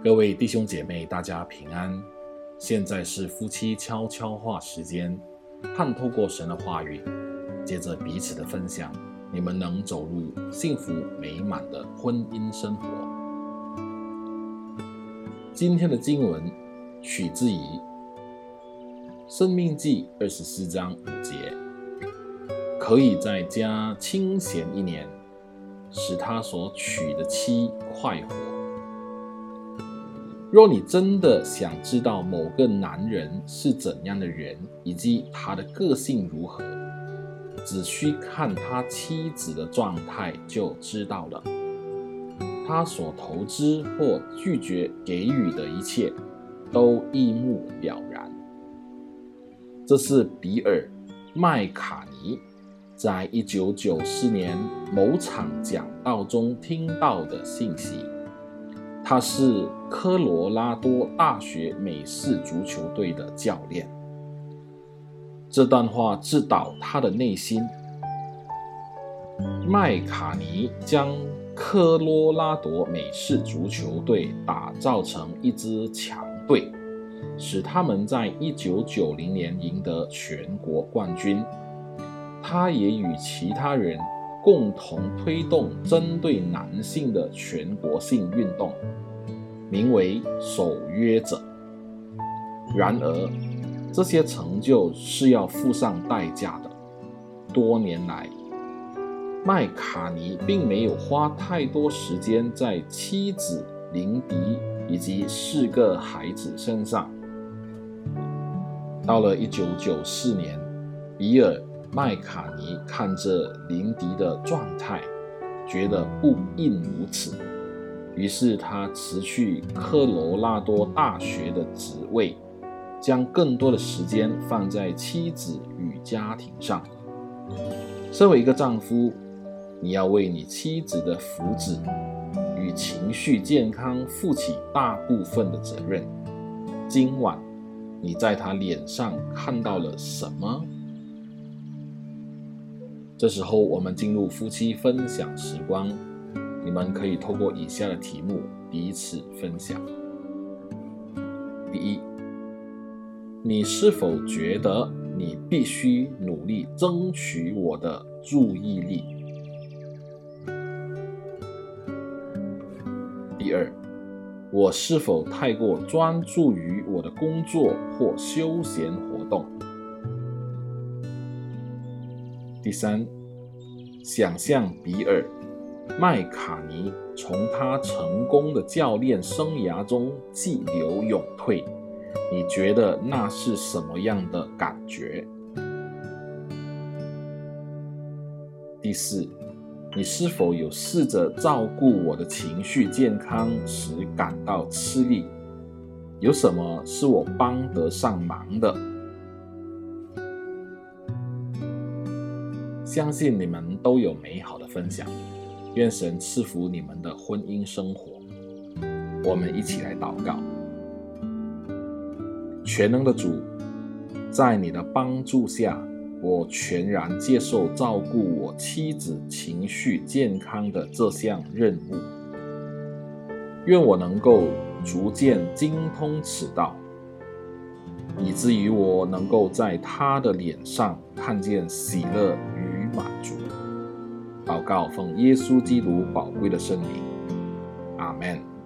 各位弟兄姐妹，大家平安。现在是夫妻悄悄话时间，盼透过神的话语，借着彼此的分享，你们能走入幸福美满的婚姻生活。今天的经文取自于《生命记》二十四章五节，可以在家清闲一年，使他所娶的妻快活。若你真的想知道某个男人是怎样的人，以及他的个性如何，只需看他妻子的状态就知道了。他所投资或拒绝给予的一切，都一目了然。这是比尔·麦卡尼在一九九四年某场讲道中听到的信息。他是科罗拉多大学美式足球队的教练。这段话直捣他的内心。麦卡尼将科罗拉多美式足球队打造成一支强队，使他们在一九九零年赢得全国冠军。他也与其他人共同推动针对男性的全国性运动。名为守约者。然而，这些成就是要付上代价的。多年来，麦卡尼并没有花太多时间在妻子林迪以及四个孩子身上。到了一九九四年，比尔·麦卡尼看着林迪的状态，觉得不应如此。于是他辞去科罗拉多大学的职位，将更多的时间放在妻子与家庭上。身为一个丈夫，你要为你妻子的福祉与情绪健康负起大部分的责任。今晚你在她脸上看到了什么？这时候我们进入夫妻分享时光。你们可以透过以下的题目彼此分享。第一，你是否觉得你必须努力争取我的注意力？第二，我是否太过专注于我的工作或休闲活动？第三，想象比尔。麦卡尼从他成功的教练生涯中急流勇退，你觉得那是什么样的感觉？第四，你是否有试着照顾我的情绪健康时感到吃力？有什么是我帮得上忙的？相信你们都有美好的分享。愿神赐福你们的婚姻生活。我们一起来祷告。全能的主，在你的帮助下，我全然接受照顾我妻子情绪健康的这项任务。愿我能够逐渐精通此道，以至于我能够在她的脸上看见喜乐满足。祷告，奉耶稣基督宝贵的圣名，阿门。